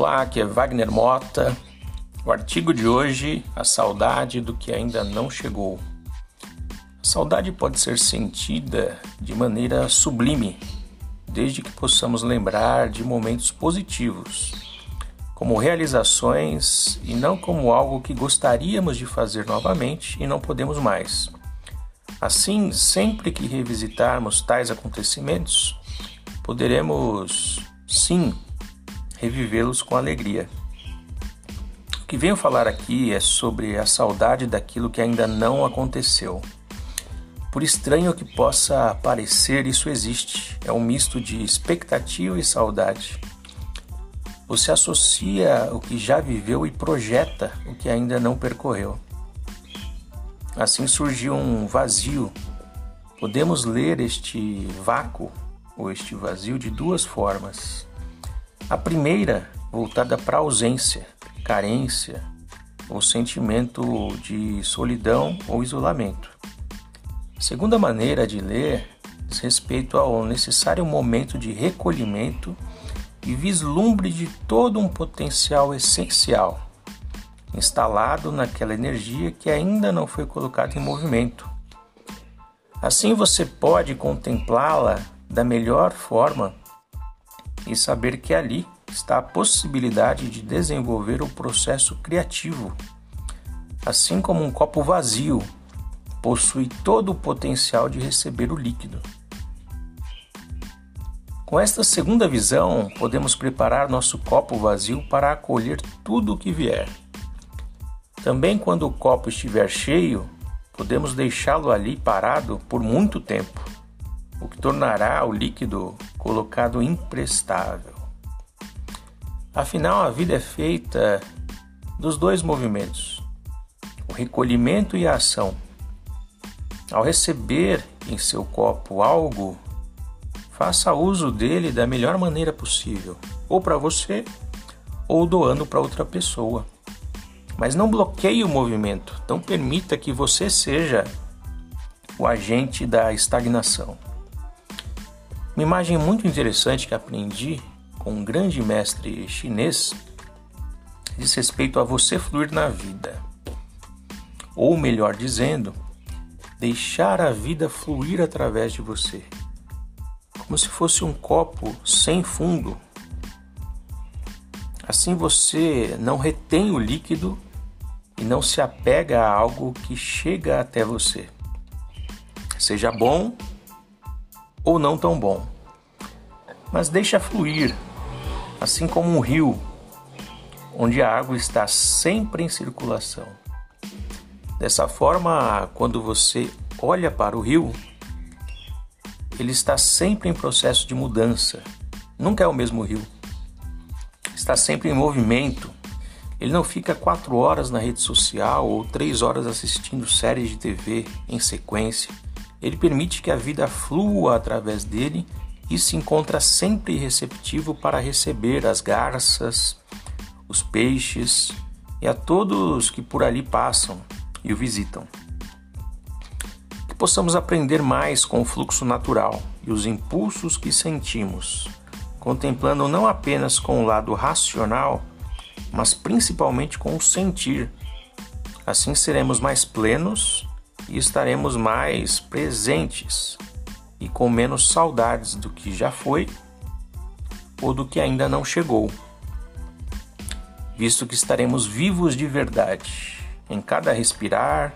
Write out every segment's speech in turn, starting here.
Olá, aqui é Wagner Mota. O artigo de hoje, a saudade do que ainda não chegou. A saudade pode ser sentida de maneira sublime, desde que possamos lembrar de momentos positivos, como realizações e não como algo que gostaríamos de fazer novamente e não podemos mais. Assim, sempre que revisitarmos tais acontecimentos, poderemos sim revivê-los com alegria. O que venho falar aqui é sobre a saudade daquilo que ainda não aconteceu. Por estranho que possa parecer, isso existe. É um misto de expectativa e saudade. Você associa o que já viveu e projeta o que ainda não percorreu. Assim surgiu um vazio. Podemos ler este vácuo ou este vazio de duas formas. A primeira, voltada para ausência, carência ou sentimento de solidão ou isolamento. A segunda maneira de ler diz respeito ao necessário momento de recolhimento e vislumbre de todo um potencial essencial instalado naquela energia que ainda não foi colocada em movimento. Assim você pode contemplá-la da melhor forma e saber que ali está a possibilidade de desenvolver o processo criativo. Assim como um copo vazio possui todo o potencial de receber o líquido. Com esta segunda visão, podemos preparar nosso copo vazio para acolher tudo o que vier. Também, quando o copo estiver cheio, podemos deixá-lo ali parado por muito tempo o que tornará o líquido colocado imprestável. Afinal, a vida é feita dos dois movimentos, o recolhimento e a ação. Ao receber em seu copo algo, faça uso dele da melhor maneira possível, ou para você, ou doando para outra pessoa. Mas não bloqueie o movimento, não permita que você seja o agente da estagnação. Uma imagem muito interessante que aprendi com um grande mestre chinês diz respeito a você fluir na vida. Ou melhor dizendo, deixar a vida fluir através de você. Como se fosse um copo sem fundo. Assim você não retém o líquido e não se apega a algo que chega até você. Seja bom ou não tão bom. Mas deixa fluir, assim como um rio, onde a água está sempre em circulação. Dessa forma, quando você olha para o rio, ele está sempre em processo de mudança. Nunca é o mesmo rio. Está sempre em movimento. Ele não fica quatro horas na rede social ou três horas assistindo séries de TV em sequência ele permite que a vida flua através dele e se encontra sempre receptivo para receber as garças, os peixes e a todos que por ali passam e o visitam. Que possamos aprender mais com o fluxo natural e os impulsos que sentimos, contemplando não apenas com o lado racional, mas principalmente com o sentir. Assim seremos mais plenos e estaremos mais presentes e com menos saudades do que já foi ou do que ainda não chegou, visto que estaremos vivos de verdade em cada respirar,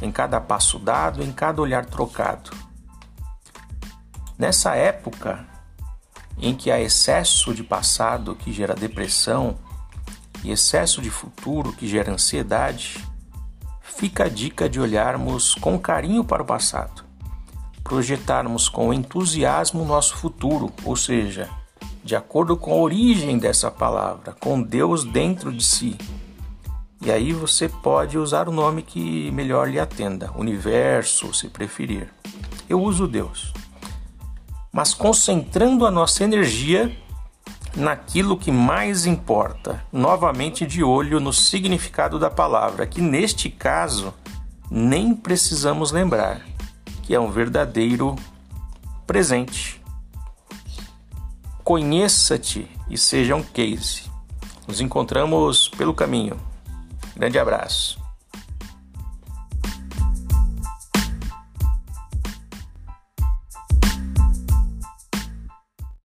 em cada passo dado, em cada olhar trocado. Nessa época em que há excesso de passado que gera depressão e excesso de futuro que gera ansiedade, fica a dica de olharmos com carinho para o passado, projetarmos com entusiasmo o nosso futuro, ou seja, de acordo com a origem dessa palavra, com Deus dentro de si. E aí você pode usar o nome que melhor lhe atenda, universo, se preferir. Eu uso Deus. Mas concentrando a nossa energia naquilo que mais importa, novamente de olho no significado da palavra, que neste caso nem precisamos lembrar, que é um verdadeiro presente. Conheça-te e seja um case. Nos encontramos pelo caminho. Grande abraço.